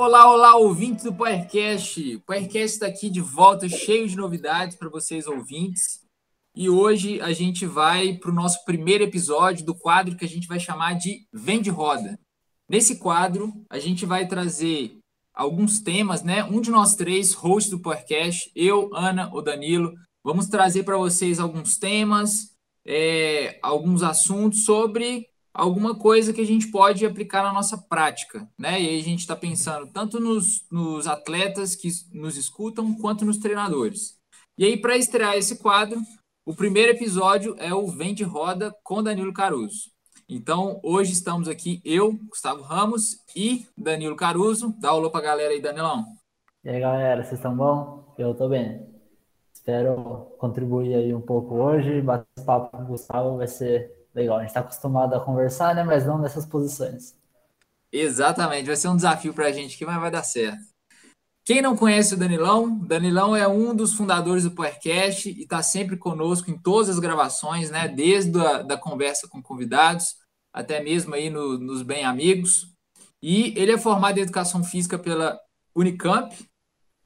Olá, olá, ouvintes do Powercast. O Powercast está aqui de volta, cheio de novidades para vocês, ouvintes. E hoje a gente vai para o nosso primeiro episódio do quadro que a gente vai chamar de Vende Roda. Nesse quadro, a gente vai trazer alguns temas, né? Um de nós três, hosts do podcast, eu, Ana ou Danilo, vamos trazer para vocês alguns temas, é, alguns assuntos sobre alguma coisa que a gente pode aplicar na nossa prática, né? E aí a gente está pensando tanto nos, nos atletas que nos escutam quanto nos treinadores. E aí, para estrear esse quadro, o primeiro episódio é o Vende Roda com Danilo Caruso. Então, hoje estamos aqui, eu, Gustavo Ramos e Danilo Caruso. Dá alô para a galera aí, Danilão. E aí, galera, vocês estão bom? Eu estou bem. Espero contribuir aí um pouco hoje. Bater papo com o Gustavo vai ser legal. A gente está acostumado a conversar, né? Mas não nessas posições. Exatamente, vai ser um desafio para a gente aqui, mas vai dar certo. Quem não conhece o Danilão, Danilão é um dos fundadores do podcast e está sempre conosco em todas as gravações, né? Desde a da conversa com convidados, até mesmo aí no, nos Bem Amigos. E ele é formado em Educação Física pela Unicamp,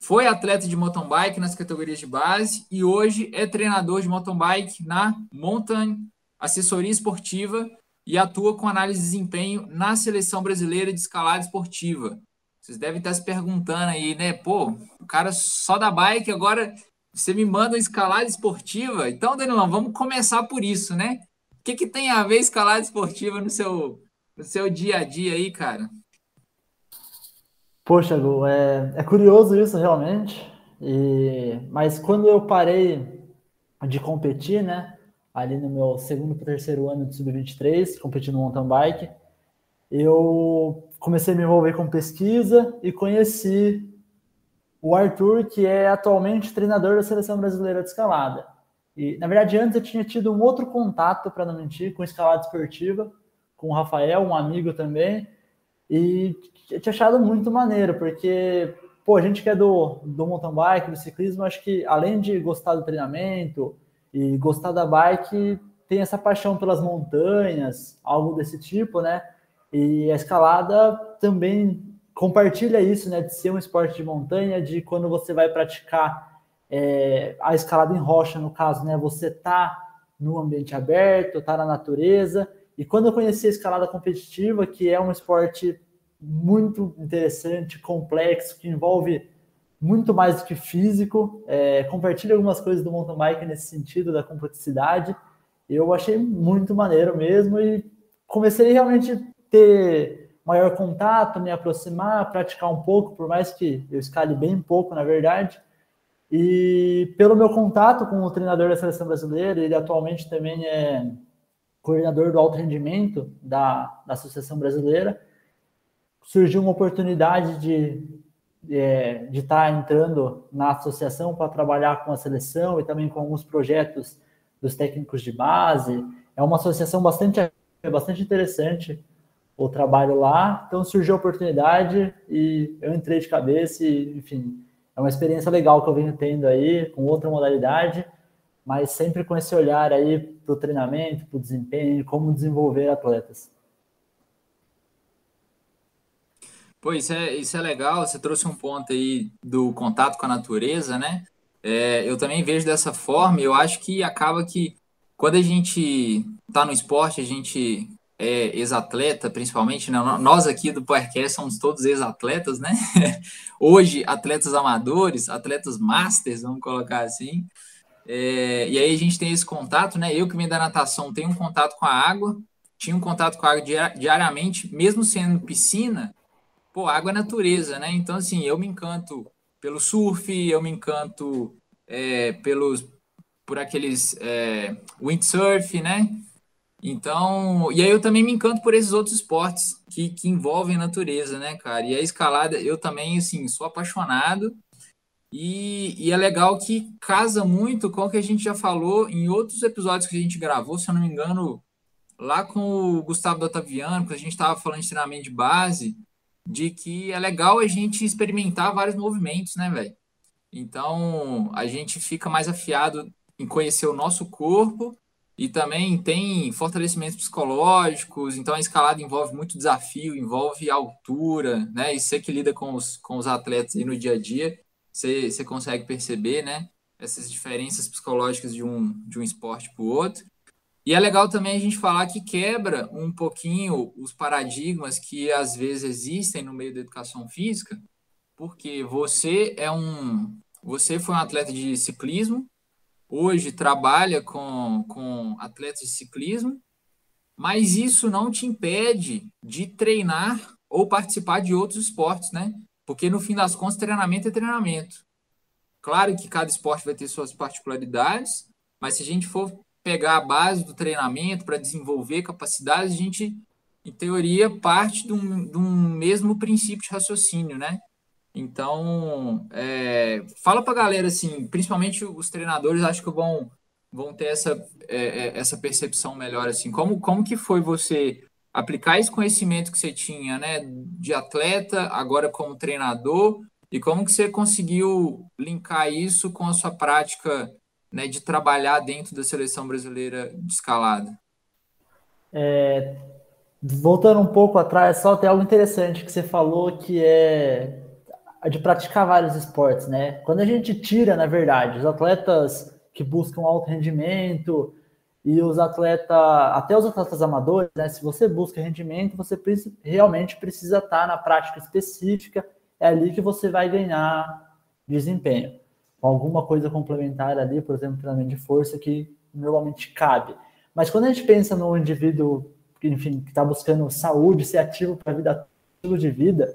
foi atleta de mountain bike nas categorias de base e hoje é treinador de mountain bike na Mountain assessoria esportiva e atua com análise de desempenho na seleção brasileira de escalada esportiva. Vocês devem estar se perguntando aí, né? Pô, o cara só da bike, agora você me manda uma escalada esportiva. Então, Danilão, vamos começar por isso, né? O que, que tem a ver escalada esportiva no seu, no seu dia a dia aí, cara? Poxa, Gu, é, é curioso isso realmente. E, mas quando eu parei de competir, né? Ali no meu segundo para terceiro ano de sub-23, competindo no mountain bike, eu comecei a me envolver com pesquisa e conheci o Arthur, que é atualmente treinador da seleção brasileira de escalada. E, na verdade, antes eu tinha tido um outro contato, para não mentir, com escalada esportiva, com o Rafael, um amigo também, e tinha achado muito maneiro, porque, pô, a gente que é do, do mountain bike, do ciclismo, acho que além de gostar do treinamento, e gostar da bike tem essa paixão pelas montanhas, algo desse tipo, né? E a escalada também compartilha isso, né? De ser um esporte de montanha, de quando você vai praticar é, a escalada em rocha, no caso, né? Você tá no ambiente aberto, tá na natureza. E quando eu conheci a escalada competitiva, que é um esporte muito interessante, complexo, que envolve muito mais do que físico. É, compartilha algumas coisas do mountain bike nesse sentido da complexidade. Eu achei muito maneiro mesmo e comecei realmente a ter maior contato, me aproximar, praticar um pouco, por mais que eu escale bem pouco, na verdade. E pelo meu contato com o treinador da seleção brasileira, ele atualmente também é coordenador do alto rendimento da, da Associação Brasileira, surgiu uma oportunidade de é, de estar tá entrando na associação para trabalhar com a seleção e também com alguns projetos dos técnicos de base. É uma associação bastante, bastante interessante o trabalho lá. Então surgiu a oportunidade e eu entrei de cabeça e, enfim, é uma experiência legal que eu venho tendo aí com outra modalidade, mas sempre com esse olhar aí para o treinamento, para o desempenho, como desenvolver atletas. Pô, isso é, isso é legal. Você trouxe um ponto aí do contato com a natureza, né? É, eu também vejo dessa forma. Eu acho que acaba que quando a gente está no esporte, a gente é ex-atleta, principalmente, né? nós aqui do Powercast somos todos ex-atletas, né? Hoje, atletas amadores, atletas masters, vamos colocar assim. É, e aí a gente tem esse contato, né? Eu que venho da natação tenho um contato com a água, tinha um contato com a água diariamente, mesmo sendo piscina, pô, água é natureza, né? Então, assim, eu me encanto pelo surf, eu me encanto é, pelos, por aqueles é, windsurf, né? Então, e aí eu também me encanto por esses outros esportes que, que envolvem natureza, né, cara? E a escalada, eu também, assim, sou apaixonado. E, e, é legal que casa muito com o que a gente já falou em outros episódios que a gente gravou, se eu não me engano, lá com o Gustavo Otaviano, que a gente estava falando de treinamento de base de que é legal a gente experimentar vários movimentos, né, velho? Então, a gente fica mais afiado em conhecer o nosso corpo e também tem fortalecimentos psicológicos, então a escalada envolve muito desafio, envolve altura, né? E você que lida com os, com os atletas aí no dia a dia, você, você consegue perceber, né? Essas diferenças psicológicas de um, de um esporte para o outro. E é legal também a gente falar que quebra um pouquinho os paradigmas que às vezes existem no meio da educação física, porque você é um. Você foi um atleta de ciclismo, hoje trabalha com, com atletas de ciclismo, mas isso não te impede de treinar ou participar de outros esportes, né? Porque no fim das contas, treinamento é treinamento. Claro que cada esporte vai ter suas particularidades, mas se a gente for pegar a base do treinamento para desenvolver capacidades, a gente, em teoria, parte de um, de um mesmo princípio de raciocínio, né? Então, é, fala para a galera, assim, principalmente os treinadores, acho que vão, vão ter essa, é, é, essa percepção melhor, assim, como, como que foi você aplicar esse conhecimento que você tinha, né, de atleta, agora como treinador, e como que você conseguiu linkar isso com a sua prática, né, de trabalhar dentro da seleção brasileira de escalada? É, voltando um pouco atrás, só tem algo interessante que você falou que é de praticar vários esportes, né? Quando a gente tira, na verdade, os atletas que buscam alto rendimento e os atletas, até os atletas amadores, né? Se você busca rendimento, você realmente precisa estar na prática específica, é ali que você vai ganhar desempenho. Com alguma coisa complementar ali, por exemplo, treinamento de força, que normalmente cabe. Mas quando a gente pensa no indivíduo, enfim, que está buscando saúde, ser ativo para a vida, estilo de vida,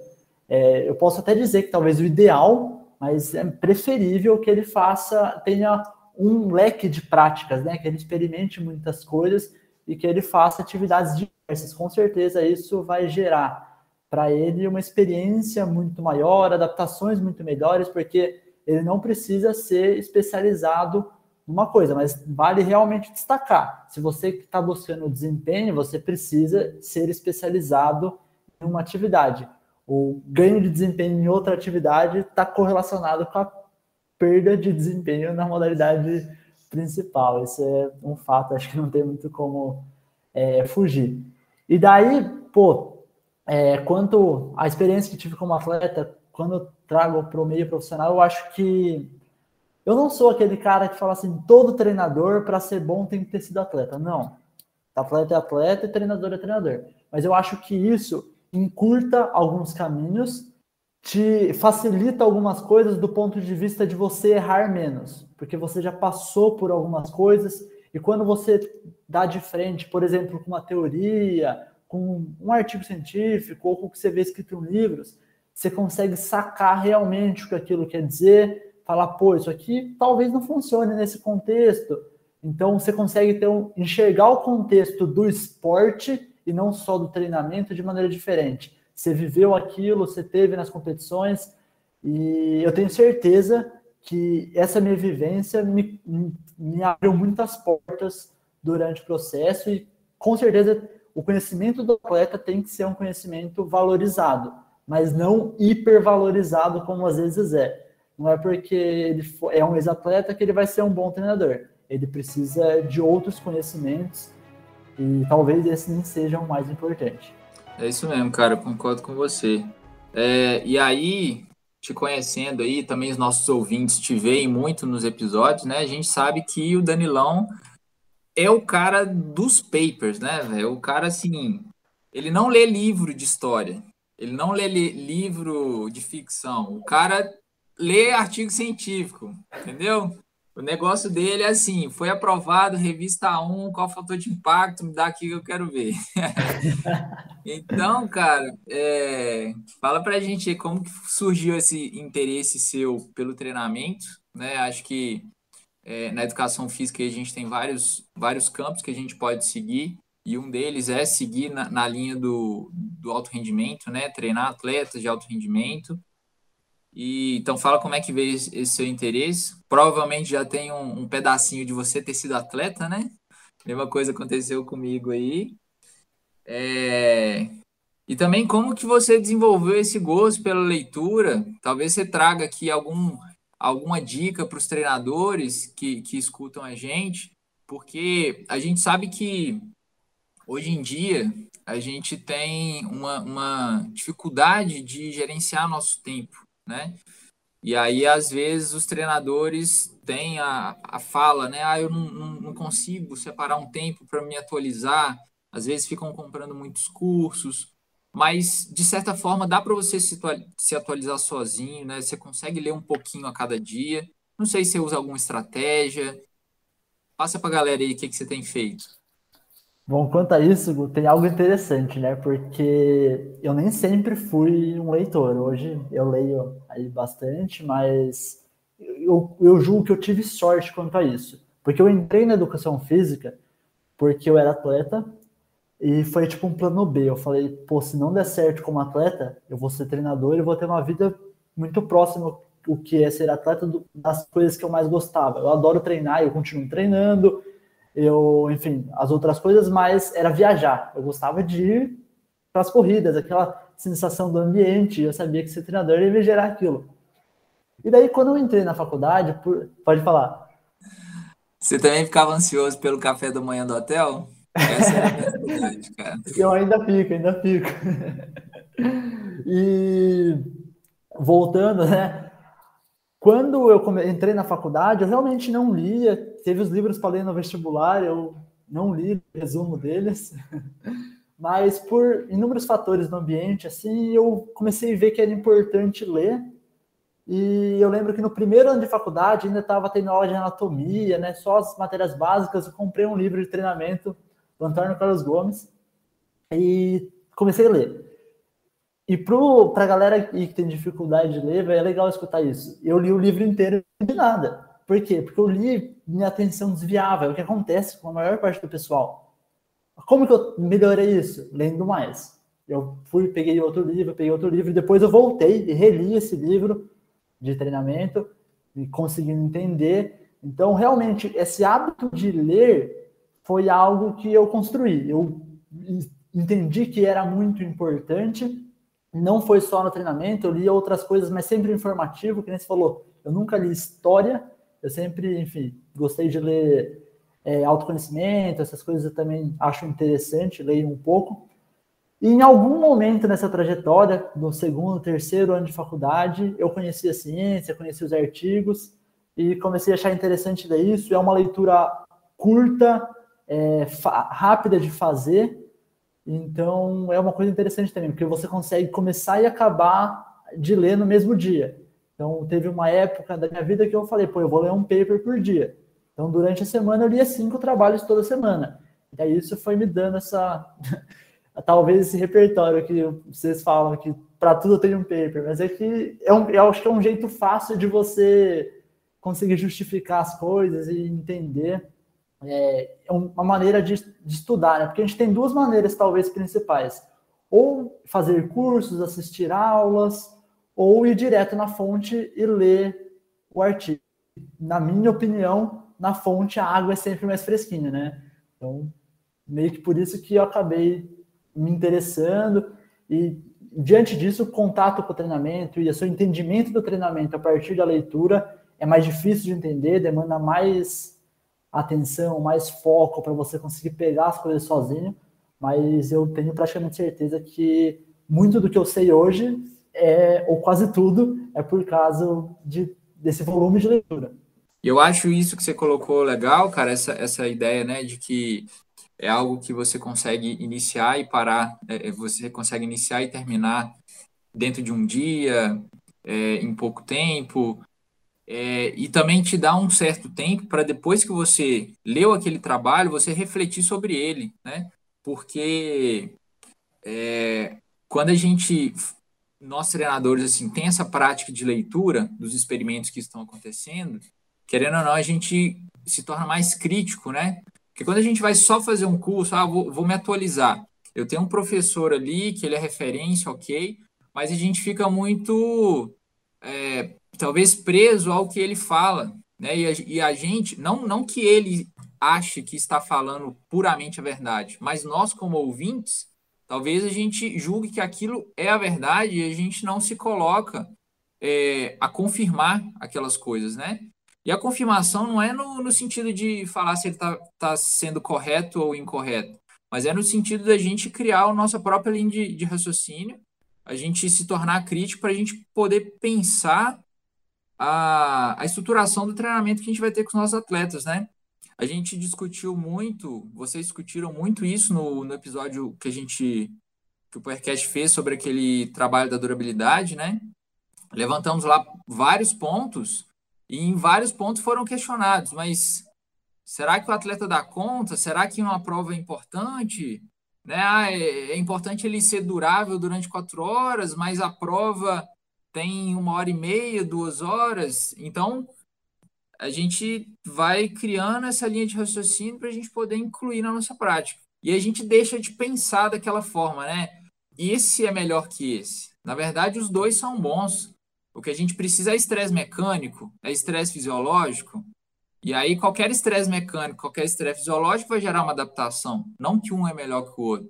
é, eu posso até dizer que talvez o ideal, mas é preferível que ele faça, tenha um leque de práticas, né? Que ele experimente muitas coisas e que ele faça atividades diversas. Com certeza isso vai gerar para ele uma experiência muito maior, adaptações muito melhores, porque ele não precisa ser especializado numa coisa, mas vale realmente destacar. Se você está buscando desempenho, você precisa ser especializado em uma atividade o ganho de desempenho em outra atividade está correlacionado com a perda de desempenho na modalidade principal. Isso é um fato, acho que não tem muito como é, fugir. E daí, pô, é, quanto à experiência que tive como atleta, quando trago para o meio profissional, eu acho que eu não sou aquele cara que fala assim, todo treinador para ser bom tem que ter sido atleta. Não. Atleta é atleta e treinador é treinador. Mas eu acho que isso encurta alguns caminhos, te facilita algumas coisas do ponto de vista de você errar menos, porque você já passou por algumas coisas e quando você dá de frente, por exemplo, com uma teoria, com um artigo científico ou com o que você vê escrito em livros, você consegue sacar realmente o que aquilo quer dizer, falar, pô, isso aqui talvez não funcione nesse contexto. Então você consegue ter um, enxergar o contexto do esporte e não só do treinamento de maneira diferente. Você viveu aquilo, você teve nas competições, e eu tenho certeza que essa minha vivência me, me abriu muitas portas durante o processo e com certeza o conhecimento do atleta tem que ser um conhecimento valorizado, mas não hipervalorizado como às vezes é. Não é porque ele é um ex-atleta que ele vai ser um bom treinador. Ele precisa de outros conhecimentos e talvez esse nem seja o mais importante. É isso mesmo, cara, eu concordo com você. É, e aí, te conhecendo aí, também os nossos ouvintes te veem muito nos episódios, né? A gente sabe que o Danilão é o cara dos papers, né, velho? O cara, assim, ele não lê livro de história, ele não lê li livro de ficção, o cara lê artigo científico, entendeu? O negócio dele é assim: foi aprovado, revista 1, qual fator de impacto? Me dá aqui que eu quero ver. então, cara, é, fala pra gente como que surgiu esse interesse seu pelo treinamento, né? Acho que é, na educação física a gente tem vários, vários campos que a gente pode seguir, e um deles é seguir na, na linha do, do alto rendimento, né? Treinar atletas de alto rendimento. E, então fala como é que veio esse, esse seu interesse. Provavelmente já tem um, um, pedacinho de você ter sido atleta, né? Mesma coisa aconteceu comigo aí. É... E também como que você desenvolveu esse gosto pela leitura. Talvez você traga aqui algum, alguma dica para os treinadores que, que escutam a gente porque a gente sabe que hoje em dia a gente tem uma, uma dificuldade de gerenciar nosso tempo, né? E aí, às vezes, os treinadores têm a, a fala, né? Ah, eu não, não, não consigo separar um tempo para me atualizar. Às vezes ficam comprando muitos cursos, mas de certa forma dá para você se, atualizar sozinho, né? Você consegue ler um pouquinho a cada dia. Não sei se você usa alguma estratégia. Passa para a galera aí o que, que você tem feito. Bom, quanto a isso, tem algo interessante, né? Porque eu nem sempre fui um leitor. Hoje eu leio aí bastante, mas eu, eu julgo que eu tive sorte quanto a isso. Porque eu entrei na educação física porque eu era atleta e foi tipo um plano B. Eu falei, pô, se não der certo como atleta, eu vou ser treinador e vou ter uma vida muito próxima o que é ser atleta do, das coisas que eu mais gostava. Eu adoro treinar, eu continuo treinando, eu, enfim, as outras coisas, mas era viajar. Eu gostava de ir para as corridas, aquela sensação do ambiente, eu sabia que ser treinador ia me gerar aquilo. E daí, quando eu entrei na faculdade, por... pode falar. Você também ficava ansioso pelo café da manhã do hotel? Essa é a verdade, cara. Eu ainda fico, ainda fico. E voltando, né? Quando eu entrei na faculdade, eu realmente não lia. Teve os livros para ler no vestibular, eu não li resumo deles. Mas por inúmeros fatores do ambiente, assim, eu comecei a ver que era importante ler. E eu lembro que no primeiro ano de faculdade ainda estava tendo aula de anatomia, né? Só as matérias básicas. Eu comprei um livro de treinamento do Antônio Carlos Gomes e comecei a ler. E para a galera que tem dificuldade de ler, é legal escutar isso. Eu li o livro inteiro e não nada. Por quê? Porque eu li, minha atenção desviava. É o que acontece com a maior parte do pessoal. Como que eu melhorei isso? Lendo mais. Eu fui, peguei outro livro, peguei outro livro, depois eu voltei e reli esse livro de treinamento e conseguindo entender. Então, realmente, esse hábito de ler foi algo que eu construí. Eu entendi que era muito importante não foi só no treinamento, eu li outras coisas, mas sempre informativo, que nem você falou. Eu nunca li história, eu sempre, enfim, gostei de ler é, autoconhecimento, essas coisas eu também acho interessante, leio um pouco. E em algum momento nessa trajetória, no segundo, terceiro ano de faculdade, eu conheci a ciência, conheci os artigos e comecei a achar interessante ler isso. É uma leitura curta, é, rápida de fazer, então, é uma coisa interessante também, porque você consegue começar e acabar de ler no mesmo dia. Então, teve uma época da minha vida que eu falei, pô, eu vou ler um paper por dia. Então, durante a semana, eu lia cinco trabalhos toda semana. E aí, isso foi me dando essa. Talvez esse repertório que vocês falam que para tudo tem um paper, mas é que é um, eu acho que é um jeito fácil de você conseguir justificar as coisas e entender é, é uma maneira de, de estudar, né? Porque a gente tem duas maneiras, talvez, principais. Ou fazer cursos, assistir aulas, ou ir direto na fonte e ler o artigo. Na minha opinião, na fonte a água é sempre mais fresquinha, né? Então, meio que por isso que eu acabei me interessando e diante disso, o contato com o treinamento e o seu entendimento do treinamento a partir da leitura é mais difícil de entender, demanda mais atenção, mais foco para você conseguir pegar as coisas sozinho, mas eu tenho praticamente certeza que muito do que eu sei hoje é, ou quase tudo, é por causa de, desse volume de leitura. Eu acho isso que você colocou legal, cara, essa, essa ideia, né, de que é algo que você consegue iniciar e parar, é, é você consegue iniciar e terminar dentro de um dia, é, em pouco tempo, é, e também te dá um certo tempo para depois que você leu aquele trabalho, você refletir sobre ele, né? Porque é, quando a gente, nós treinadores, assim, tem essa prática de leitura dos experimentos que estão acontecendo, querendo ou não, a gente se torna mais crítico, né? Porque quando a gente vai só fazer um curso, ah, vou, vou me atualizar. Eu tenho um professor ali que ele é referência, ok, mas a gente fica muito é, talvez preso ao que ele fala, né? E a, e a, gente, não, não que ele ache que está falando puramente a verdade, mas nós, como ouvintes, talvez a gente julgue que aquilo é a verdade e a gente não se coloca é, a confirmar aquelas coisas, né? E a confirmação não é no, no sentido de falar se ele está tá sendo correto ou incorreto, mas é no sentido da gente criar a nossa própria linha de, de raciocínio, a gente se tornar crítico para a gente poder pensar a, a estruturação do treinamento que a gente vai ter com os nossos atletas, né? A gente discutiu muito, vocês discutiram muito isso no, no episódio que a gente, que o podcast fez sobre aquele trabalho da durabilidade, né? Levantamos lá vários pontos e em vários pontos foram questionados, mas será que o atleta dá conta? Será que uma prova é importante? Né? Ah, é, é importante ele ser durável durante quatro horas, mas a prova tem uma hora e meia, duas horas. Então, a gente vai criando essa linha de raciocínio para a gente poder incluir na nossa prática. E a gente deixa de pensar daquela forma, né? Esse é melhor que esse. Na verdade, os dois são bons. O que a gente precisa é estresse mecânico, é estresse fisiológico. E aí, qualquer estresse mecânico, qualquer estresse fisiológico vai gerar uma adaptação. Não que um é melhor que o outro.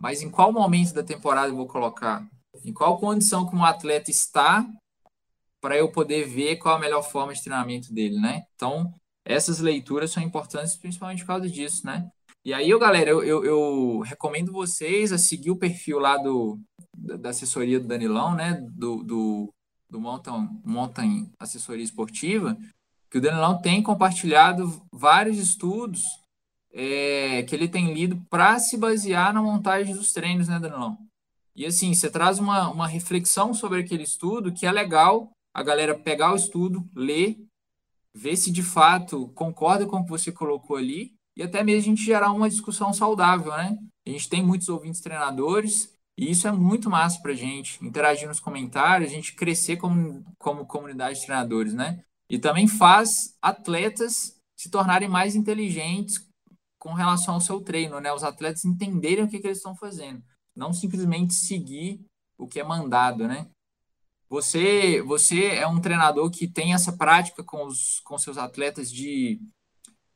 Mas em qual momento da temporada eu vou colocar? Em qual condição que um atleta está para eu poder ver qual a melhor forma de treinamento dele, né? Então, essas leituras são importantes principalmente por causa disso, né? E aí, eu, galera, eu, eu, eu recomendo vocês a seguir o perfil lá do, da assessoria do Danilão, né? Do, do, do Mountain, Mountain Assessoria Esportiva, que o Danilão tem compartilhado vários estudos é, que ele tem lido para se basear na montagem dos treinos, né, Danilão? E assim, você traz uma, uma reflexão sobre aquele estudo que é legal a galera pegar o estudo, ler, ver se de fato concorda com o que você colocou ali e até mesmo a gente gerar uma discussão saudável, né? A gente tem muitos ouvintes treinadores e isso é muito massa para a gente, interagir nos comentários, a gente crescer como, como comunidade de treinadores, né? E também faz atletas se tornarem mais inteligentes com relação ao seu treino, né? Os atletas entenderem o que, que eles estão fazendo não simplesmente seguir o que é mandado, né? Você, você é um treinador que tem essa prática com os com seus atletas de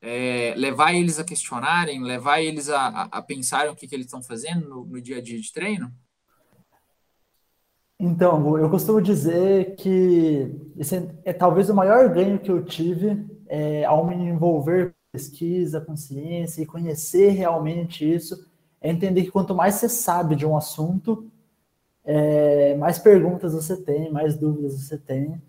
é, levar eles a questionarem, levar eles a, a, a pensarem o que, que eles estão fazendo no, no, dia a dia de treino? Então, eu costumo dizer que esse é, talvez o maior ganho que eu tive é, ao me envolver com pesquisa, com ciência e conhecer realmente isso é entender que quanto mais você sabe de um assunto, é, mais perguntas você tem, mais dúvidas você tem,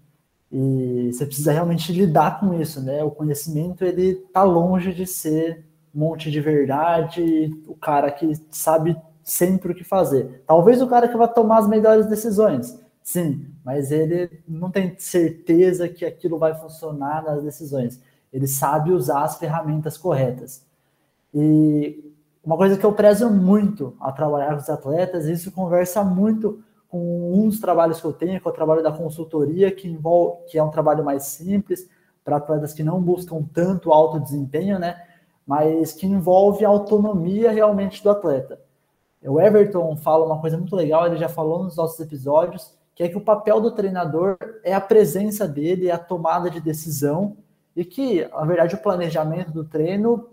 e você precisa realmente lidar com isso, né? O conhecimento, ele tá longe de ser um monte de verdade, o cara que sabe sempre o que fazer. Talvez o cara que vai tomar as melhores decisões, sim, mas ele não tem certeza que aquilo vai funcionar nas decisões. Ele sabe usar as ferramentas corretas. E uma coisa que eu prezo muito a trabalhar com os atletas, isso conversa muito com um dos trabalhos que eu tenho, que é o trabalho da consultoria, que envolve, que é um trabalho mais simples para atletas que não buscam tanto alto desempenho, né? Mas que envolve a autonomia realmente do atleta. O Everton fala uma coisa muito legal, ele já falou nos nossos episódios, que é que o papel do treinador é a presença dele, é a tomada de decisão, e que, na verdade, o planejamento do treino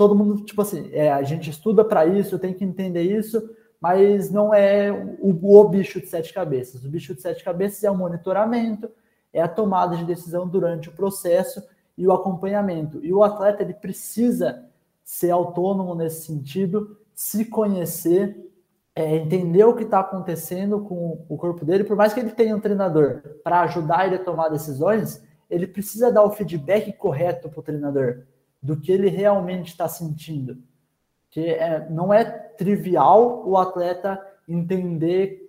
todo mundo, tipo assim, é, a gente estuda para isso, tem que entender isso, mas não é o, o bicho de sete cabeças. O bicho de sete cabeças é o monitoramento, é a tomada de decisão durante o processo e o acompanhamento. E o atleta ele precisa ser autônomo nesse sentido, se conhecer, é, entender o que está acontecendo com o corpo dele, por mais que ele tenha um treinador para ajudar ele a tomar decisões, ele precisa dar o feedback correto para o treinador do que ele realmente está sentindo. Que é, não é trivial o atleta entender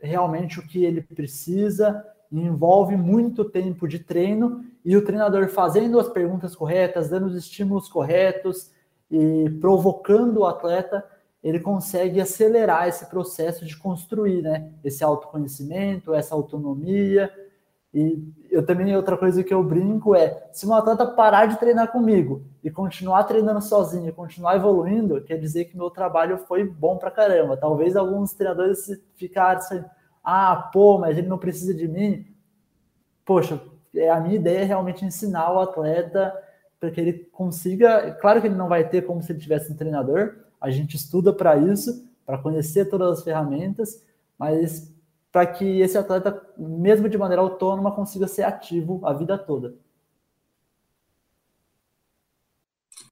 realmente o que ele precisa, envolve muito tempo de treino e o treinador fazendo as perguntas corretas, dando os estímulos corretos e provocando o atleta, ele consegue acelerar esse processo de construir, né, esse autoconhecimento, essa autonomia e eu também, outra coisa que eu brinco é: se um atleta parar de treinar comigo e continuar treinando sozinho, continuar evoluindo, quer dizer que meu trabalho foi bom pra caramba. Talvez alguns treinadores ficaram assim: ah, pô, mas ele não precisa de mim. Poxa, é, a minha ideia é realmente ensinar o atleta para que ele consiga. Claro que ele não vai ter como se ele tivesse um treinador, a gente estuda para isso, para conhecer todas as ferramentas, mas para que esse atleta, mesmo de maneira autônoma, consiga ser ativo a vida toda.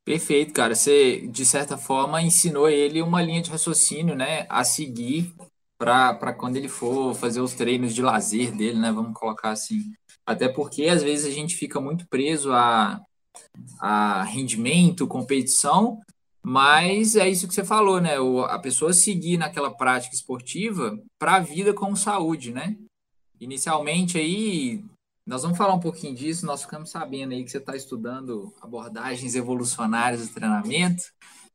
Perfeito, cara. Você, de certa forma, ensinou ele uma linha de raciocínio, né, a seguir para quando ele for fazer os treinos de lazer dele, né, vamos colocar assim. Até porque, às vezes, a gente fica muito preso a, a rendimento, competição, mas é isso que você falou, né? O, a pessoa seguir naquela prática esportiva para a vida com saúde, né? Inicialmente aí, nós vamos falar um pouquinho disso, nós ficamos sabendo aí que você está estudando abordagens evolucionárias do treinamento,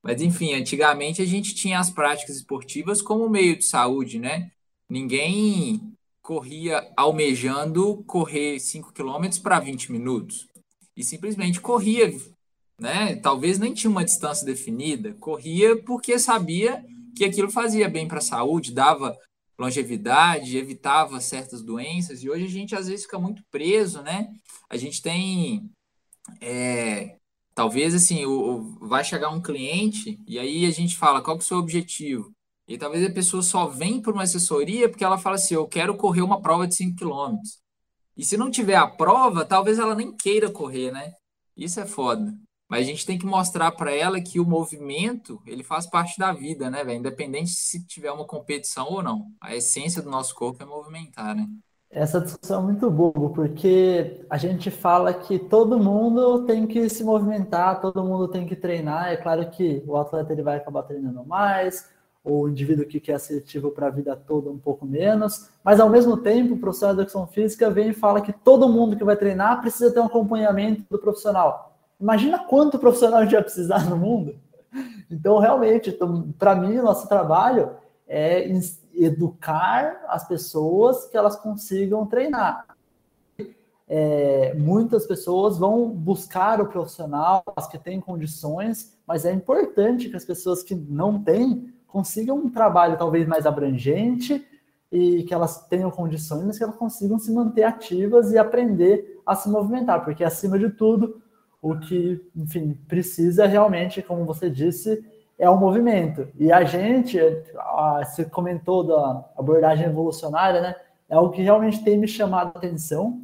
mas enfim, antigamente a gente tinha as práticas esportivas como meio de saúde, né? Ninguém corria almejando correr 5 km para 20 minutos. E simplesmente corria né? Talvez nem tinha uma distância definida, corria porque sabia que aquilo fazia bem para a saúde, dava longevidade, evitava certas doenças, e hoje a gente às vezes fica muito preso, né? A gente tem. É, talvez assim, o, o, vai chegar um cliente e aí a gente fala qual que é o seu objetivo. E talvez a pessoa só vem para uma assessoria porque ela fala assim: eu quero correr uma prova de 5 km. E se não tiver a prova, talvez ela nem queira correr, né? Isso é foda. Mas a gente tem que mostrar para ela que o movimento, ele faz parte da vida, né, velho? Independente se tiver uma competição ou não. A essência do nosso corpo é movimentar, né? Essa discussão é muito boa, porque a gente fala que todo mundo tem que se movimentar, todo mundo tem que treinar. É claro que o atleta ele vai acabar treinando mais, o indivíduo que quer ser ativo para a vida toda um pouco menos, mas ao mesmo tempo o profissional de educação física vem e fala que todo mundo que vai treinar precisa ter um acompanhamento do profissional. Imagina quanto profissional a gente vai precisar no mundo. Então, realmente, então, para mim, nosso trabalho é educar as pessoas que elas consigam treinar. É, muitas pessoas vão buscar o profissional, as que têm condições, mas é importante que as pessoas que não têm consigam um trabalho talvez mais abrangente e que elas tenham condições, mas que elas consigam se manter ativas e aprender a se movimentar, porque acima de tudo, o que, enfim, precisa realmente, como você disse, é o movimento. E a gente, você comentou da abordagem evolucionária, né? É o que realmente tem me chamado a atenção,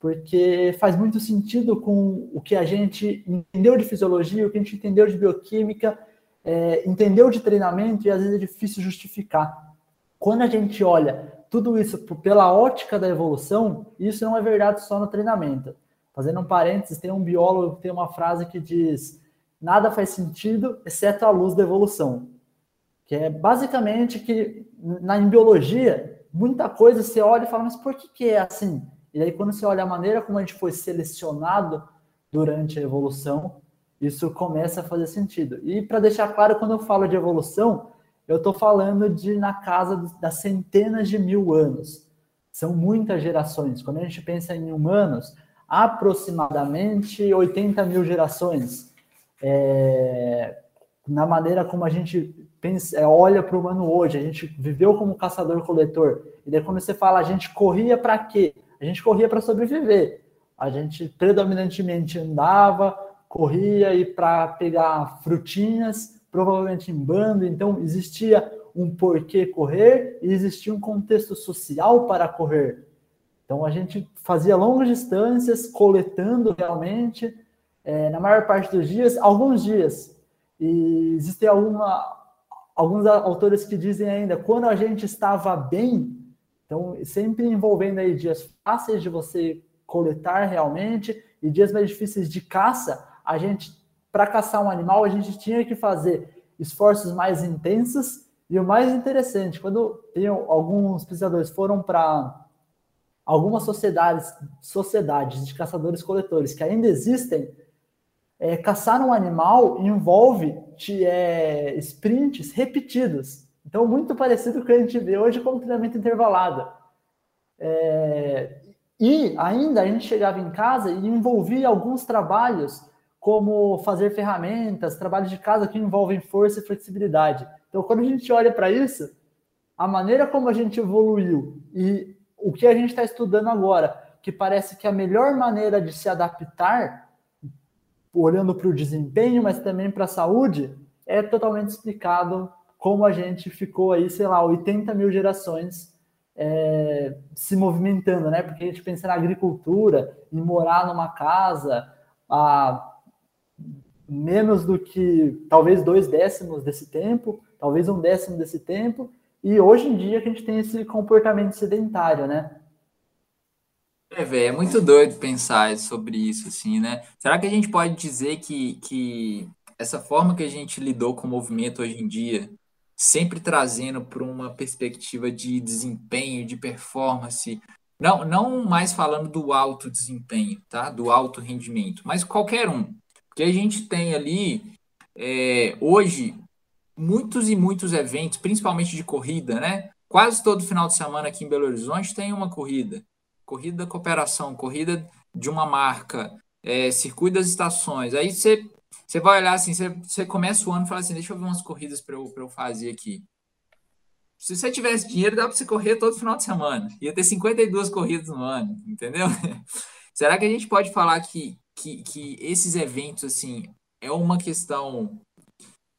porque faz muito sentido com o que a gente entendeu de fisiologia, o que a gente entendeu de bioquímica, é, entendeu de treinamento e às vezes é difícil justificar. Quando a gente olha tudo isso pela ótica da evolução, isso não é verdade só no treinamento. Fazendo um parênteses, tem um biólogo que tem uma frase que diz: nada faz sentido exceto a luz da evolução. Que é basicamente que na em biologia, muita coisa você olha e fala, mas por que, que é assim? E aí, quando você olha a maneira como a gente foi selecionado durante a evolução, isso começa a fazer sentido. E para deixar claro, quando eu falo de evolução, eu estou falando de na casa das centenas de mil anos. São muitas gerações. Quando a gente pensa em humanos, aproximadamente 80 mil gerações. É, na maneira como a gente pensa, é, olha para o humano hoje, a gente viveu como caçador-coletor. E daí, quando você fala, a gente corria para quê? A gente corria para sobreviver. A gente predominantemente andava, corria e para pegar frutinhas, provavelmente em bando. Então, existia um porquê correr e existia um contexto social para correr. Então a gente fazia longas distâncias, coletando realmente, é, na maior parte dos dias, alguns dias. E existem alguma, alguns autores que dizem ainda, quando a gente estava bem, então sempre envolvendo aí dias fáceis de você coletar realmente e dias mais difíceis de caça, a gente, para caçar um animal, a gente tinha que fazer esforços mais intensos. E o mais interessante, quando alguns pesquisadores foram para algumas sociedades, sociedades de caçadores-coletores que ainda existem, é, caçar um animal envolve é, sprints repetidos. Então, muito parecido com o que a gente vê hoje como treinamento intervalado. É, e ainda a gente chegava em casa e envolvia alguns trabalhos, como fazer ferramentas, trabalhos de casa que envolvem força e flexibilidade. Então, quando a gente olha para isso, a maneira como a gente evoluiu e o que a gente está estudando agora, que parece que a melhor maneira de se adaptar, olhando para o desempenho, mas também para a saúde, é totalmente explicado como a gente ficou aí, sei lá, 80 mil gerações é, se movimentando, né? Porque a gente pensa na agricultura, em morar numa casa há menos do que talvez dois décimos desse tempo, talvez um décimo desse tempo, e hoje em dia que a gente tem esse comportamento sedentário, né? É, velho, é muito doido pensar sobre isso, assim, né? Será que a gente pode dizer que, que essa forma que a gente lidou com o movimento hoje em dia, sempre trazendo para uma perspectiva de desempenho, de performance, não, não mais falando do alto desempenho, tá? Do alto rendimento, mas qualquer um. Porque a gente tem ali, é, hoje, muitos e muitos eventos, principalmente de corrida, né? Quase todo final de semana aqui em Belo Horizonte tem uma corrida corrida da cooperação, corrida de uma marca, é, circuito das estações. Aí você, você vai olhar assim, você, começa o ano e fala assim: deixa eu ver umas corridas para eu, eu fazer aqui. Se você tivesse dinheiro, dá para você correr todo final de semana. Ia ter 52 corridas no ano, entendeu? Será que a gente pode falar que, que, que esses eventos, assim, é uma questão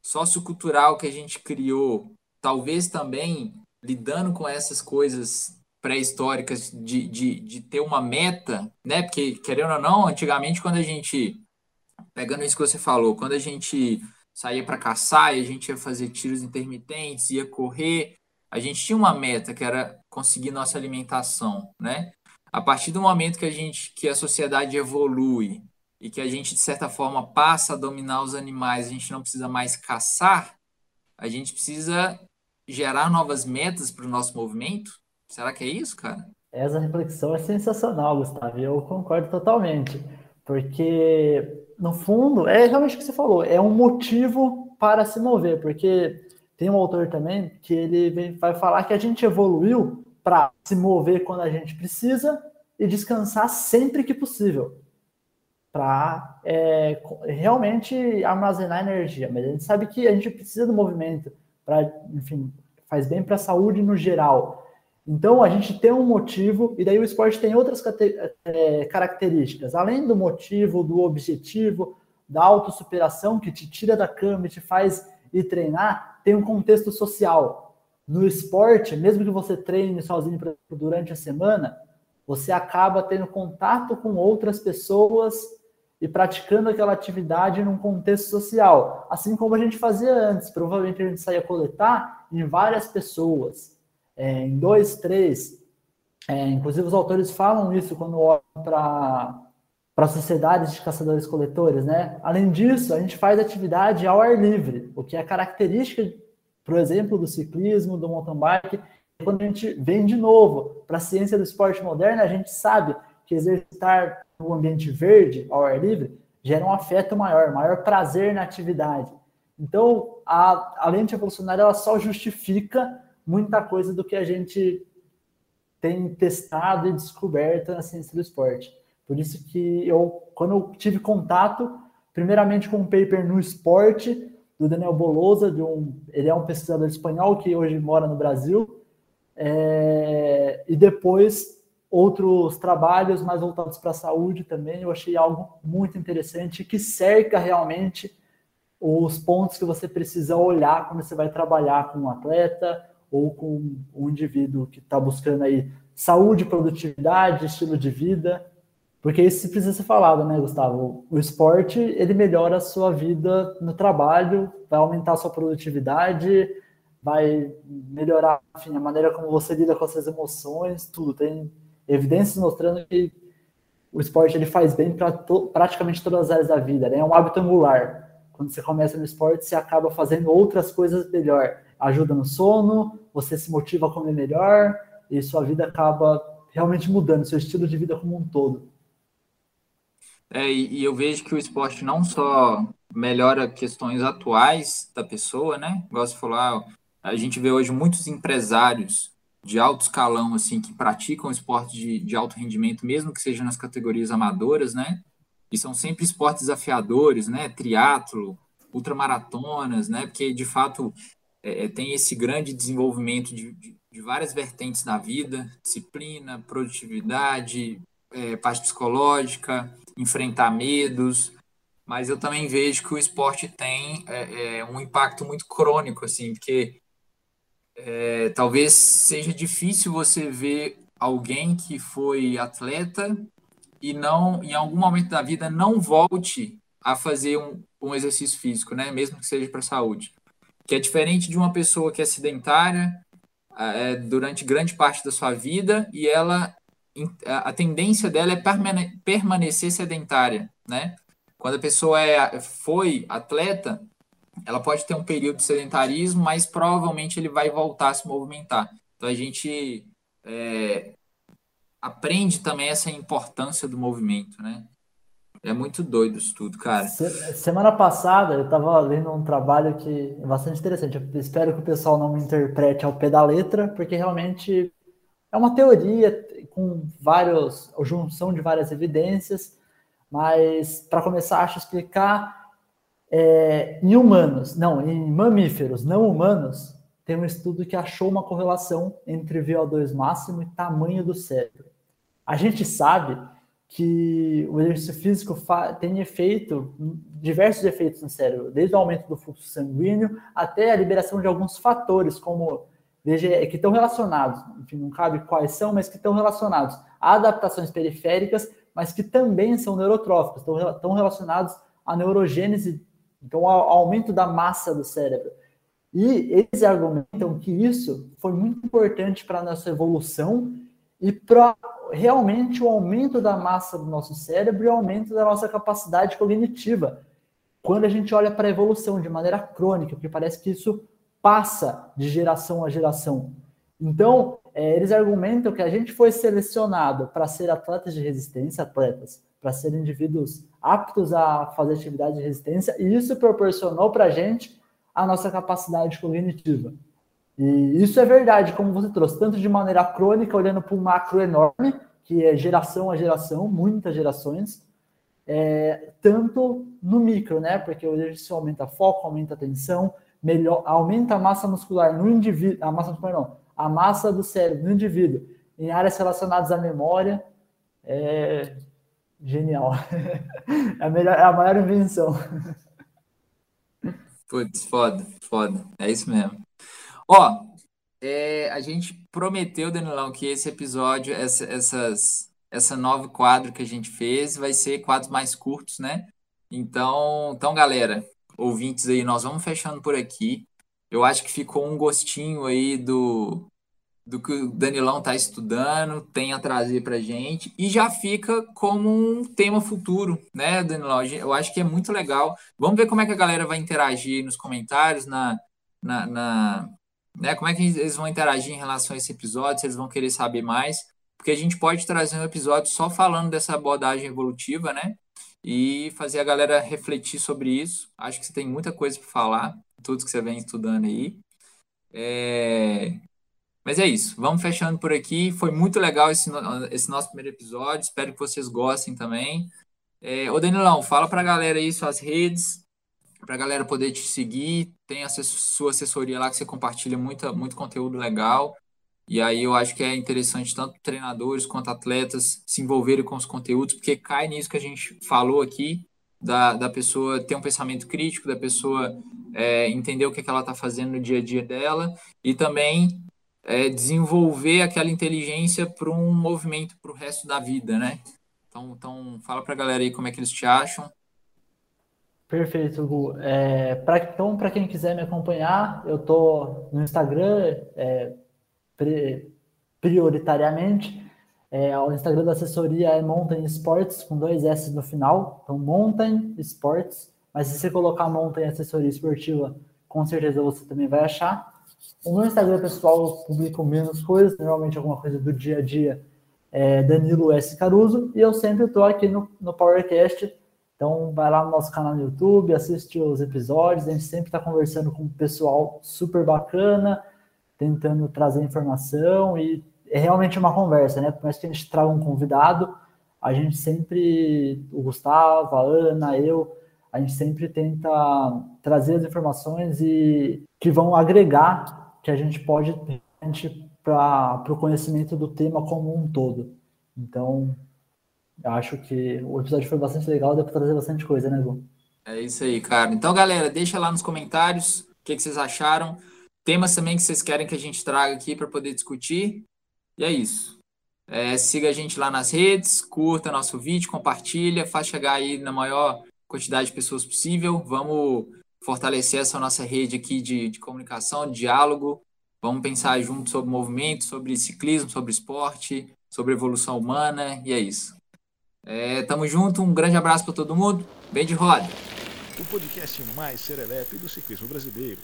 sociocultural que a gente criou, talvez também lidando com essas coisas pré-históricas de, de, de ter uma meta, né? Porque, querendo ou não, antigamente, quando a gente. Pegando isso que você falou, quando a gente saía para caçar e a gente ia fazer tiros intermitentes, ia correr, a gente tinha uma meta que era conseguir nossa alimentação, né? A partir do momento que a gente, que a sociedade evolui e que a gente de certa forma passa a dominar os animais, a gente não precisa mais caçar, a gente precisa gerar novas metas para o nosso movimento, Será que é isso, cara? Essa reflexão é sensacional, Gustavo. Eu concordo totalmente. Porque, no fundo, é realmente o que você falou, é um motivo para se mover. Porque tem um autor também que ele vai falar que a gente evoluiu para se mover quando a gente precisa e descansar sempre que possível. Para é, realmente armazenar energia. Mas a gente sabe que a gente precisa do movimento para, enfim, faz bem para a saúde no geral então, a gente tem um motivo, e daí o esporte tem outras é, características. Além do motivo, do objetivo, da autossuperação, que te tira da cama e te faz ir treinar, tem um contexto social. No esporte, mesmo que você treine sozinho durante a semana, você acaba tendo contato com outras pessoas e praticando aquela atividade num contexto social. Assim como a gente fazia antes. Provavelmente a gente saía coletar em várias pessoas é, em dois, três. É, inclusive, os autores falam isso quando olham para para sociedades de caçadores-coletores, né? Além disso, a gente faz atividade ao ar livre, o que é característica, por exemplo, do ciclismo, do mountain bike. Quando a gente vem de novo para a ciência do esporte moderno, a gente sabe que exercitar no ambiente verde, ao ar livre, gera um afeto maior, maior prazer na atividade. Então, a, a lente evolucionária ela só justifica muita coisa do que a gente tem testado e descoberto na ciência do esporte. Por isso que eu, quando eu tive contato, primeiramente com um paper no esporte, do Daniel Bolosa, de um, ele é um pesquisador espanhol que hoje mora no Brasil, é, e depois outros trabalhos mais voltados para a saúde também, eu achei algo muito interessante que cerca realmente os pontos que você precisa olhar quando você vai trabalhar com um atleta, ou com um indivíduo que está buscando aí saúde, produtividade, estilo de vida, porque isso precisa ser falado, né, Gustavo? O esporte, ele melhora a sua vida no trabalho, vai aumentar a sua produtividade, vai melhorar, enfim, a maneira como você lida com as suas emoções, tudo. Tem evidências mostrando que o esporte ele faz bem para praticamente todas as áreas da vida, né? É um hábito angular. Quando você começa no esporte, você acaba fazendo outras coisas melhor ajuda no sono, você se motiva a comer melhor e sua vida acaba realmente mudando, seu estilo de vida como um todo. É, e eu vejo que o esporte não só melhora questões atuais da pessoa, né? Igual você falou, ah, a gente vê hoje muitos empresários de alto escalão, assim, que praticam esporte de, de alto rendimento, mesmo que seja nas categorias amadoras, né? E são sempre esportes desafiadores, né? Triatlo, ultramaratonas, né? Porque, de fato, é, é, tem esse grande desenvolvimento de, de, de, várias vertentes na vida, disciplina, produtividade, é, parte psicológica, enfrentar medos, mas eu também vejo que o esporte tem é, é um impacto muito crônico, assim, porque é, talvez seja difícil você ver alguém que foi atleta e não, em algum momento da vida, não volte a fazer um, um exercício físico, né? Mesmo que seja para saúde. Que é diferente de uma pessoa que é sedentária é, durante grande parte da sua vida e ela a tendência dela é permanecer sedentária, né? Quando a pessoa é, foi atleta, ela pode ter um período de sedentarismo, mas provavelmente ele vai voltar a se movimentar. Então a gente é, aprende também essa importância do movimento, né? É muito doido isso tudo, cara. Semana passada eu estava lendo um trabalho que é bastante interessante. Eu espero que o pessoal não me interprete ao pé da letra, porque realmente é uma teoria com vários, junção de várias evidências, mas para começar, acho explicar é, em humanos, não, em mamíferos não humanos, tem um estudo que achou uma correlação entre VO2 máximo e tamanho do cérebro. A gente sabe que o exercício físico tem efeito, diversos efeitos no cérebro, desde o aumento do fluxo sanguíneo até a liberação de alguns fatores, como veja, que estão relacionados, enfim, não cabe quais são, mas que estão relacionados a adaptações periféricas, mas que também são neurotróficos, estão, estão relacionados à neurogênese, então ao aumento da massa do cérebro. E eles argumentam que isso foi muito importante para a nossa evolução e para realmente o aumento da massa do nosso cérebro e o aumento da nossa capacidade cognitiva. Quando a gente olha para a evolução de maneira crônica, porque parece que isso passa de geração a geração. Então, é, eles argumentam que a gente foi selecionado para ser atletas de resistência, atletas, para ser indivíduos aptos a fazer atividade de resistência, e isso proporcionou para a gente a nossa capacidade cognitiva. E isso é verdade, como você trouxe, tanto de maneira crônica, olhando para um macro enorme, que é geração a geração, muitas gerações, é, tanto no micro, né? Porque o exercício aumenta foco, aumenta a tensão, melhor, aumenta a massa muscular no indivíduo, a massa muscular não, a massa do cérebro no indivíduo, em áreas relacionadas à memória, é genial. é, a melhor, é a maior invenção. Putz, foda, foda. É isso mesmo. Ó, é, a gente prometeu, Danilão, que esse episódio, essa, essas, essa nova quadro que a gente fez, vai ser quadros mais curtos, né? Então, então, galera, ouvintes aí, nós vamos fechando por aqui. Eu acho que ficou um gostinho aí do, do que o Danilão está estudando, tem a trazer para gente, e já fica como um tema futuro, né, Danilão? Eu acho que é muito legal. Vamos ver como é que a galera vai interagir nos comentários, na, na, na né? Como é que eles vão interagir em relação a esse episódio, se eles vão querer saber mais, porque a gente pode trazer um episódio só falando dessa abordagem evolutiva, né? E fazer a galera refletir sobre isso. Acho que você tem muita coisa para falar, tudo que você vem estudando aí. É... Mas é isso, vamos fechando por aqui. Foi muito legal esse, esse nosso primeiro episódio, espero que vocês gostem também. É... Ô Danilão, fala para a galera aí suas redes, para a galera poder te seguir. Tem a sua assessoria lá que você compartilha muito, muito conteúdo legal. E aí eu acho que é interessante tanto treinadores quanto atletas se envolverem com os conteúdos, porque cai nisso que a gente falou aqui, da, da pessoa ter um pensamento crítico, da pessoa é, entender o que, é que ela está fazendo no dia a dia dela e também é, desenvolver aquela inteligência para um movimento para o resto da vida, né? Então, então fala para a galera aí como é que eles te acham. Perfeito, Gu. É, pra, então, para quem quiser me acompanhar, eu estou no Instagram, é, prioritariamente. É, o Instagram da assessoria é Mountain Sports, com dois S no final. Então, Mountain Sports. Mas se você colocar Mountain Assessoria Esportiva, com certeza você também vai achar. O meu Instagram pessoal eu publico menos coisas, normalmente alguma coisa do dia a dia, é Danilo S. Caruso. E eu sempre estou aqui no, no PowerCast então, vai lá no nosso canal no YouTube, assiste os episódios. A gente sempre está conversando com o pessoal super bacana, tentando trazer informação e é realmente uma conversa, né? Por mais que a gente traga um convidado, a gente sempre, o Gustavo, a Ana, eu, a gente sempre tenta trazer as informações e que vão agregar, que a gente pode para o conhecimento do tema como um todo. Então, eu acho que o episódio foi bastante legal, deu para trazer bastante coisa, né, Gu? É isso aí, cara. Então, galera, deixa lá nos comentários o que, que vocês acharam. Temas também que vocês querem que a gente traga aqui para poder discutir. E é isso. É, siga a gente lá nas redes, curta nosso vídeo, compartilha, faz chegar aí na maior quantidade de pessoas possível. Vamos fortalecer essa nossa rede aqui de, de comunicação, de diálogo. Vamos pensar junto sobre movimento, sobre ciclismo, sobre esporte, sobre evolução humana, e é isso. É, tamo junto, um grande abraço para todo mundo. Bem de roda. O podcast mais serelepe do ciclismo brasileiro.